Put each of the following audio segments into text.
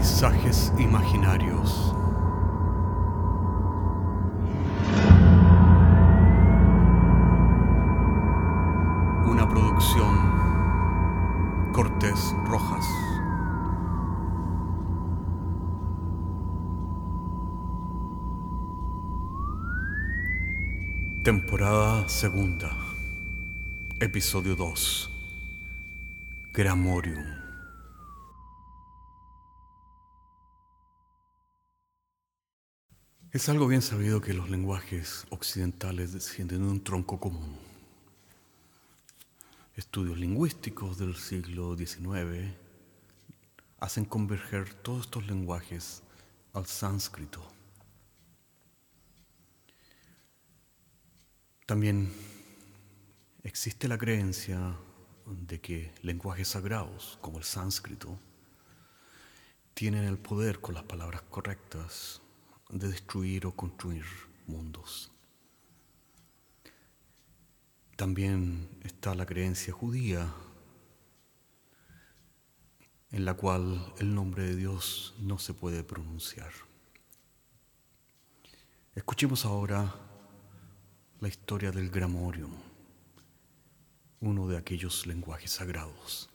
Paisajes imaginarios. Una producción Cortés Rojas. Temporada segunda. Episodio 2. Gramorium. Es algo bien sabido que los lenguajes occidentales descienden de un tronco común. Estudios lingüísticos del siglo XIX hacen converger todos estos lenguajes al sánscrito. También existe la creencia de que lenguajes sagrados, como el sánscrito, tienen el poder con las palabras correctas de destruir o construir mundos. También está la creencia judía, en la cual el nombre de Dios no se puede pronunciar. Escuchemos ahora la historia del Gramorium, uno de aquellos lenguajes sagrados.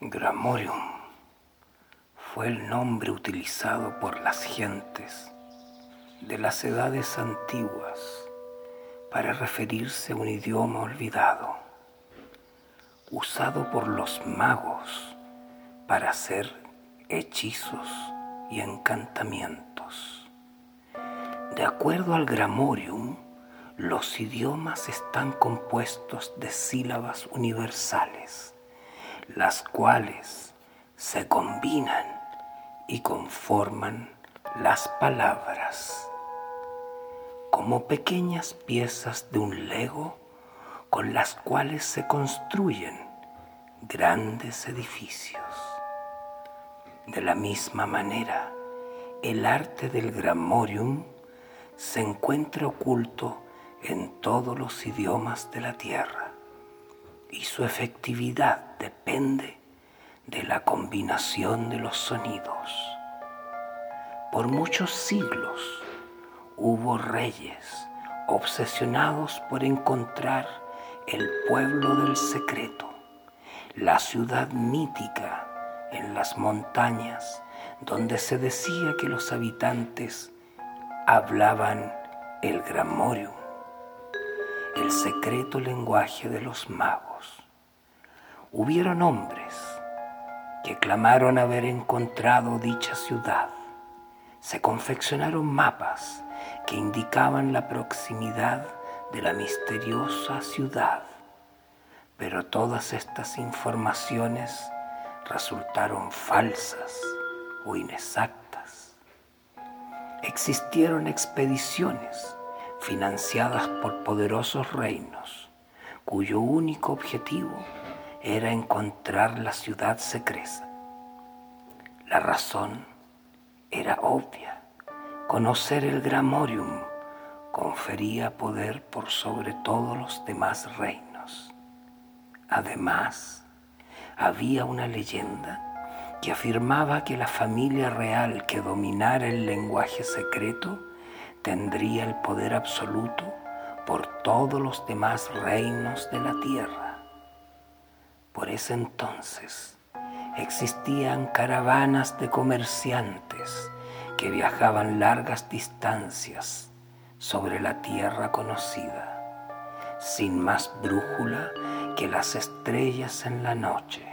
Gramorium fue el nombre utilizado por las gentes de las edades antiguas para referirse a un idioma olvidado, usado por los magos para hacer hechizos y encantamientos. De acuerdo al Gramorium, los idiomas están compuestos de sílabas universales las cuales se combinan y conforman las palabras como pequeñas piezas de un lego con las cuales se construyen grandes edificios. De la misma manera, el arte del gramorium se encuentra oculto en todos los idiomas de la tierra y su efectividad depende de la combinación de los sonidos. Por muchos siglos hubo reyes obsesionados por encontrar el pueblo del secreto, la ciudad mítica en las montañas donde se decía que los habitantes hablaban el Gramorium, el secreto lenguaje de los magos hubieron hombres que clamaron haber encontrado dicha ciudad. Se confeccionaron mapas que indicaban la proximidad de la misteriosa ciudad, pero todas estas informaciones resultaron falsas o inexactas. Existieron expediciones financiadas por poderosos reinos cuyo único objetivo era encontrar la ciudad secreta. La razón era obvia. Conocer el Gramorium confería poder por sobre todos los demás reinos. Además, había una leyenda que afirmaba que la familia real que dominara el lenguaje secreto tendría el poder absoluto por todos los demás reinos de la tierra. Por ese entonces existían caravanas de comerciantes que viajaban largas distancias sobre la tierra conocida, sin más brújula que las estrellas en la noche.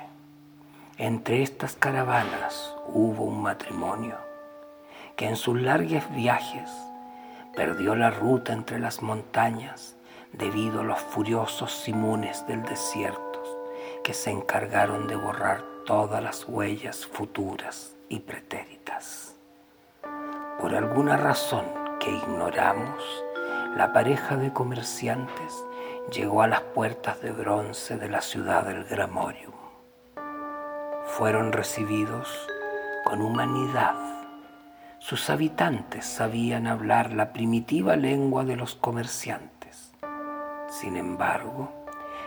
Entre estas caravanas hubo un matrimonio que en sus largos viajes perdió la ruta entre las montañas debido a los furiosos simunes del desierto que se encargaron de borrar todas las huellas futuras y pretéritas. Por alguna razón que ignoramos, la pareja de comerciantes llegó a las puertas de bronce de la ciudad del Gramorium. Fueron recibidos con humanidad. Sus habitantes sabían hablar la primitiva lengua de los comerciantes Sin embargo,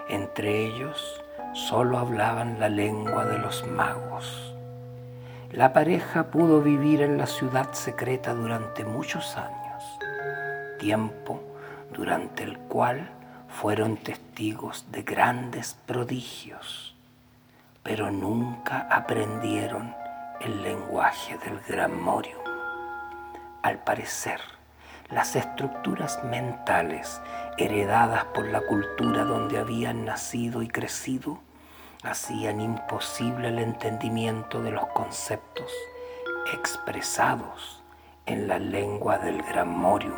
entre ellos solo hablaban la lengua de los magos. La pareja pudo vivir en la ciudad secreta durante muchos años, tiempo durante el cual fueron testigos de grandes prodigios, pero nunca aprendieron el lenguaje del gran Morium. Al parecer, las estructuras mentales heredadas por la cultura donde habían nacido y crecido hacían imposible el entendimiento de los conceptos expresados en la lengua del gran Morium.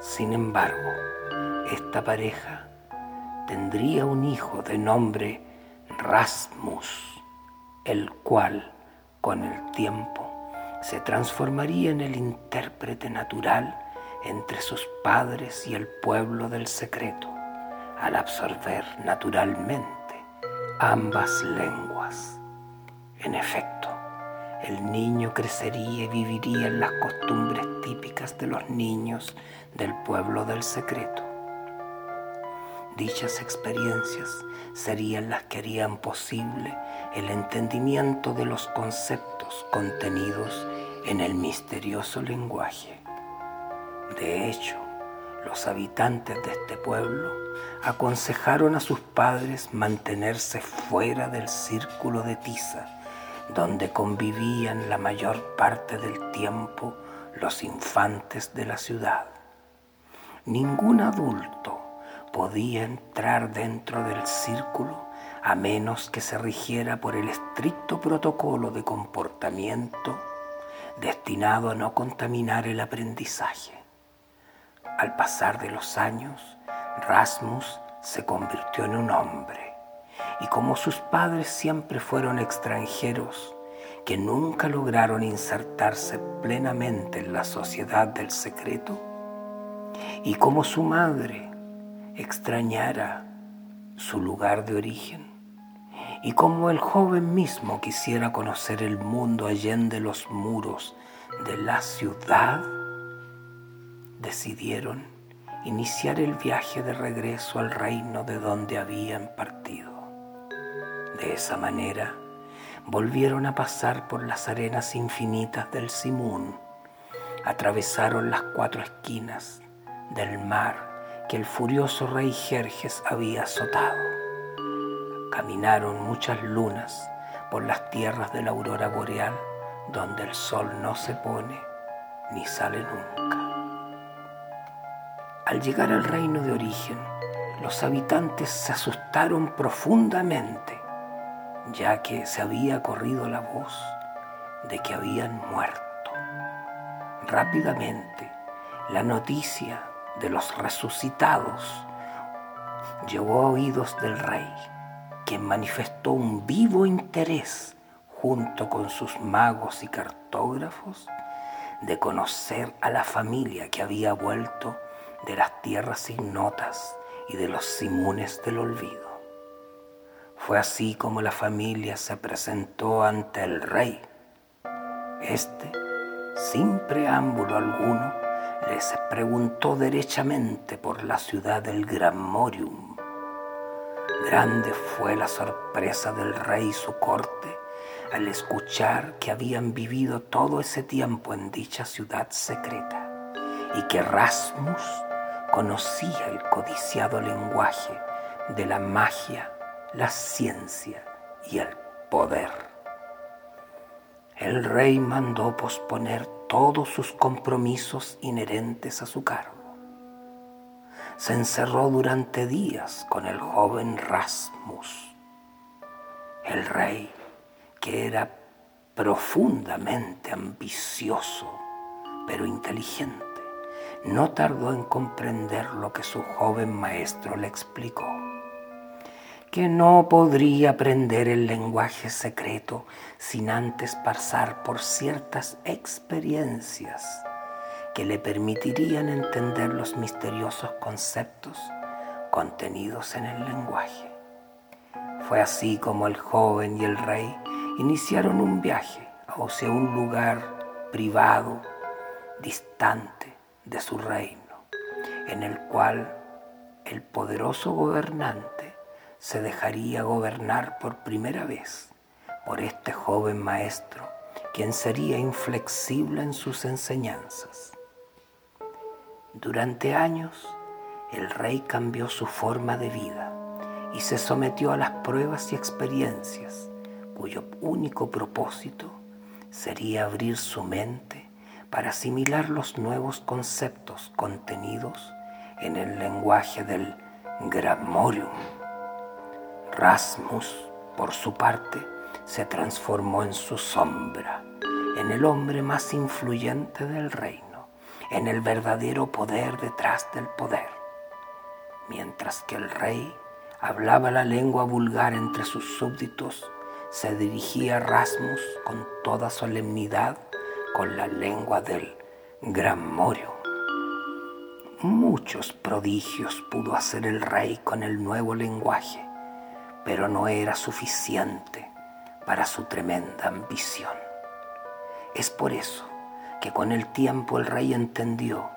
Sin embargo, esta pareja tendría un hijo de nombre Rasmus, el cual con el tiempo se transformaría en el intérprete natural entre sus padres y el pueblo del secreto, al absorber naturalmente ambas lenguas. En efecto, el niño crecería y viviría en las costumbres típicas de los niños del pueblo del secreto. Dichas experiencias serían las que harían posible el entendimiento de los conceptos contenidos en el misterioso lenguaje. De hecho, los habitantes de este pueblo aconsejaron a sus padres mantenerse fuera del círculo de tiza, donde convivían la mayor parte del tiempo los infantes de la ciudad. Ningún adulto podía entrar dentro del círculo a menos que se rigiera por el estricto protocolo de comportamiento destinado a no contaminar el aprendizaje. Al pasar de los años, Rasmus se convirtió en un hombre y como sus padres siempre fueron extranjeros que nunca lograron insertarse plenamente en la sociedad del secreto, y como su madre extrañara su lugar de origen, y como el joven mismo quisiera conocer el mundo allende los muros de la ciudad, decidieron iniciar el viaje de regreso al reino de donde habían partido. De esa manera, volvieron a pasar por las arenas infinitas del Simún, atravesaron las cuatro esquinas del mar que el furioso rey Jerjes había azotado Caminaron muchas lunas por las tierras de la aurora boreal, donde el sol no se pone ni sale nunca. Al llegar al reino de origen, los habitantes se asustaron profundamente, ya que se había corrido la voz de que habían muerto. Rápidamente, la noticia de los resucitados llegó a oídos del rey quien manifestó un vivo interés junto con sus magos y cartógrafos de conocer a la familia que había vuelto de las tierras ignotas y de los simunes del olvido. Fue así como la familia se presentó ante el rey. Este, sin preámbulo alguno, les preguntó derechamente por la ciudad del Gran Morium Grande fue la sorpresa del rey y su corte al escuchar que habían vivido todo ese tiempo en dicha ciudad secreta y que Rasmus conocía el codiciado lenguaje de la magia, la ciencia y el poder. El rey mandó posponer todos sus compromisos inherentes a su cargo se encerró durante días con el joven Rasmus. El rey, que era profundamente ambicioso, pero inteligente, no tardó en comprender lo que su joven maestro le explicó, que no podría aprender el lenguaje secreto sin antes pasar por ciertas experiencias que le permitirían entender los misteriosos conceptos contenidos en el lenguaje. Fue así como el joven y el rey iniciaron un viaje hacia un lugar privado, distante de su reino, en el cual el poderoso gobernante se dejaría gobernar por primera vez por este joven maestro, quien sería inflexible en sus enseñanzas. Durante años, el rey cambió su forma de vida y se sometió a las pruebas y experiencias cuyo único propósito sería abrir su mente para asimilar los nuevos conceptos contenidos en el lenguaje del Grammorium. Rasmus, por su parte, se transformó en su sombra, en el hombre más influyente del reino, en el verdadero poder detrás del poder. Mientras que el rey hablaba la lengua vulgar entre sus súbditos, se dirigía Rasmus con toda solemnidad con la lengua del Gran Morio. Muchos prodigios pudo hacer el rey con el nuevo lenguaje, pero no era suficiente para su tremenda ambición. Es por eso que con el tiempo el rey entendió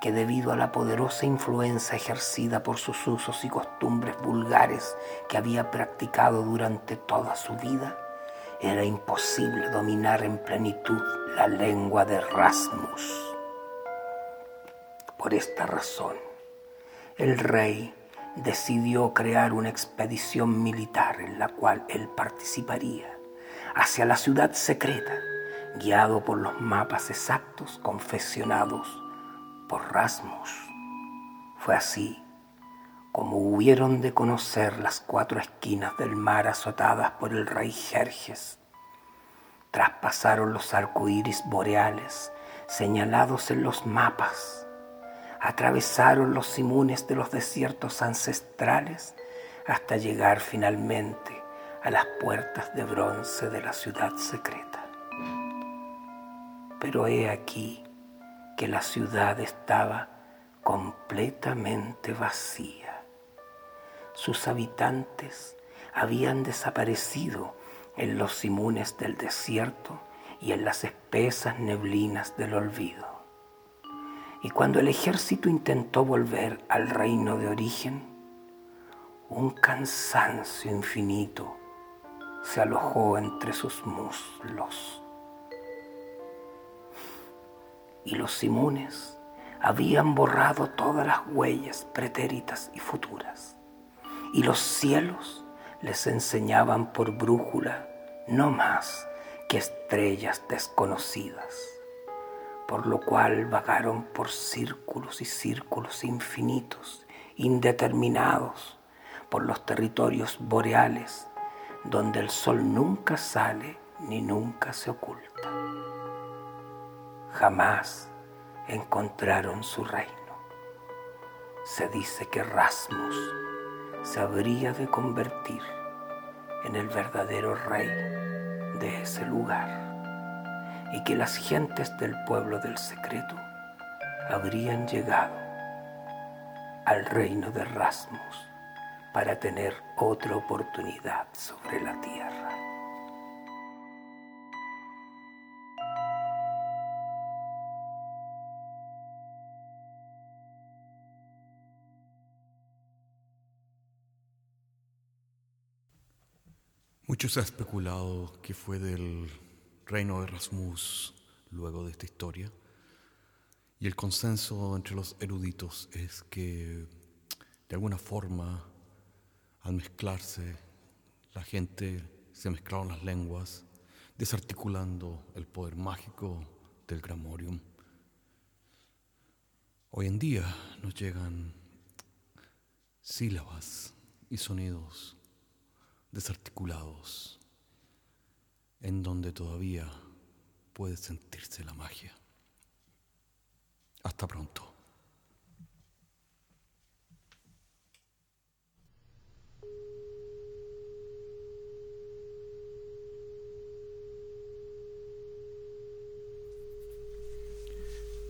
que debido a la poderosa influencia ejercida por sus usos y costumbres vulgares que había practicado durante toda su vida, era imposible dominar en plenitud la lengua de Rasmus. Por esta razón, el rey decidió crear una expedición militar en la cual él participaría hacia la ciudad secreta, guiado por los mapas exactos confeccionados por Rasmus. Fue así como hubieron de conocer las cuatro esquinas del mar azotadas por el rey Jerjes. Traspasaron los arcoíris boreales señalados en los mapas. Atravesaron los simunes de los desiertos ancestrales hasta llegar finalmente a las puertas de bronce de la ciudad secreta. Pero he aquí que la ciudad estaba completamente vacía. Sus habitantes habían desaparecido en los simunes del desierto y en las espesas neblinas del olvido. Y cuando el ejército intentó volver al reino de origen, un cansancio infinito se alojó entre sus muslos. Y los simones habían borrado todas las huellas pretéritas y futuras, y los cielos les enseñaban por brújula no más que estrellas desconocidas, por lo cual vagaron por círculos y círculos infinitos, indeterminados, por los territorios boreales, donde el sol nunca sale ni nunca se oculta jamás encontraron su reino. Se dice que Rasmus se habría de convertir en el verdadero rey de ese lugar y que las gentes del pueblo del secreto habrían llegado al reino de Rasmus para tener otra oportunidad sobre la tierra. Mucho se ha especulado que fue del reino de Rasmus luego de esta historia. Y el consenso entre los eruditos es que de alguna forma al mezclarse la gente se mezclaron las lenguas, desarticulando el poder mágico del Gramorium. Hoy en día nos llegan sílabas y sonidos desarticulados, en donde todavía puede sentirse la magia. Hasta pronto.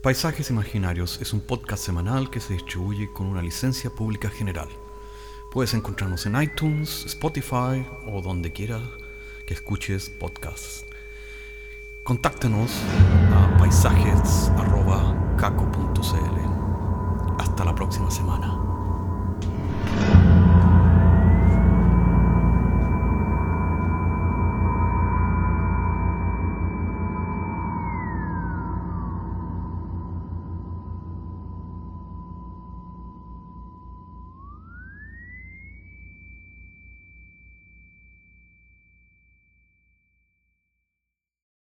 Paisajes Imaginarios es un podcast semanal que se distribuye con una licencia pública general. Puedes encontrarnos en iTunes, Spotify o donde quieras que escuches podcasts. Contáctenos a paisajes.caco.cl. Hasta la próxima semana.